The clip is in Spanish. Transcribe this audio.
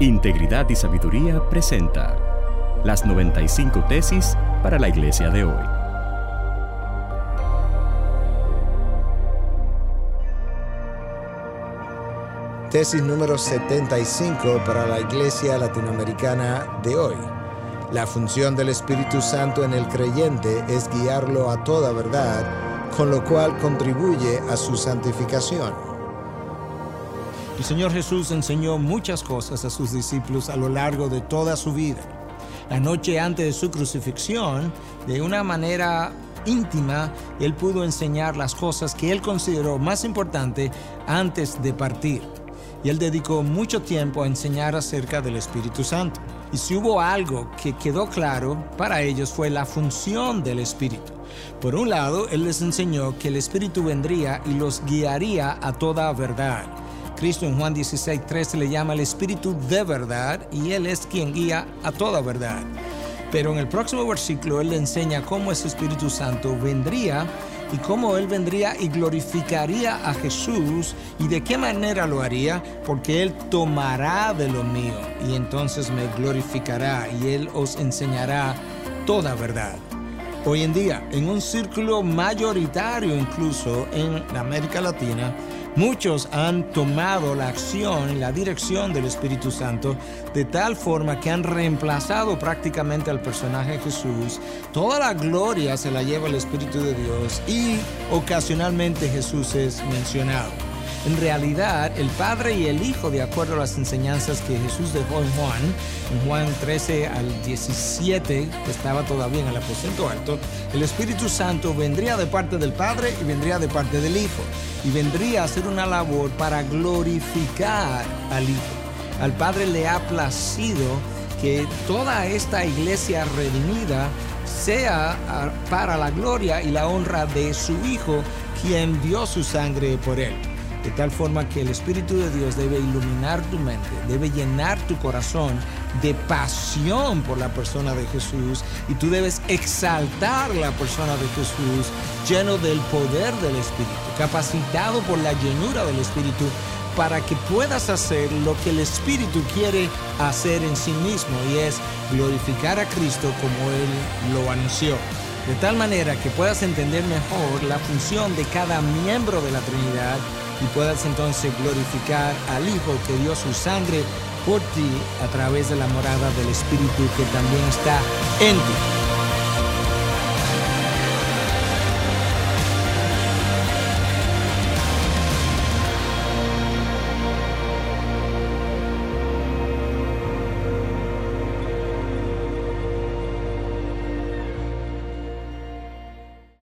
Integridad y Sabiduría presenta las 95 tesis para la iglesia de hoy. Tesis número 75 para la iglesia latinoamericana de hoy. La función del Espíritu Santo en el creyente es guiarlo a toda verdad, con lo cual contribuye a su santificación. El Señor Jesús enseñó muchas cosas a sus discípulos a lo largo de toda su vida. La noche antes de su crucifixión, de una manera íntima, Él pudo enseñar las cosas que Él consideró más importantes antes de partir. Y Él dedicó mucho tiempo a enseñar acerca del Espíritu Santo. Y si hubo algo que quedó claro para ellos fue la función del Espíritu. Por un lado, Él les enseñó que el Espíritu vendría y los guiaría a toda verdad. Cristo en Juan 16, 13 le llama el Espíritu de verdad y Él es quien guía a toda verdad. Pero en el próximo versículo Él le enseña cómo ese Espíritu Santo vendría y cómo Él vendría y glorificaría a Jesús y de qué manera lo haría, porque Él tomará de lo mío y entonces me glorificará y Él os enseñará toda verdad. Hoy en día, en un círculo mayoritario incluso en América Latina, Muchos han tomado la acción y la dirección del Espíritu Santo de tal forma que han reemplazado prácticamente al personaje Jesús. Toda la gloria se la lleva el Espíritu de Dios y ocasionalmente Jesús es mencionado. En realidad, el Padre y el Hijo, de acuerdo a las enseñanzas que Jesús dejó en Juan, en Juan 13 al 17, que estaba todavía en el aposento alto, el Espíritu Santo vendría de parte del Padre y vendría de parte del Hijo. Y vendría a hacer una labor para glorificar al Hijo. Al Padre le ha placido que toda esta iglesia redimida sea para la gloria y la honra de su Hijo, quien dio su sangre por él de tal forma que el Espíritu de Dios debe iluminar tu mente, debe llenar tu corazón de pasión por la persona de Jesús y tú debes exaltar la persona de Jesús lleno del poder del Espíritu, capacitado por la llenura del Espíritu para que puedas hacer lo que el Espíritu quiere hacer en sí mismo y es glorificar a Cristo como Él lo anunció. De tal manera que puedas entender mejor la función de cada miembro de la Trinidad y puedas entonces glorificar al Hijo que dio su sangre por ti a través de la morada del Espíritu que también está en ti.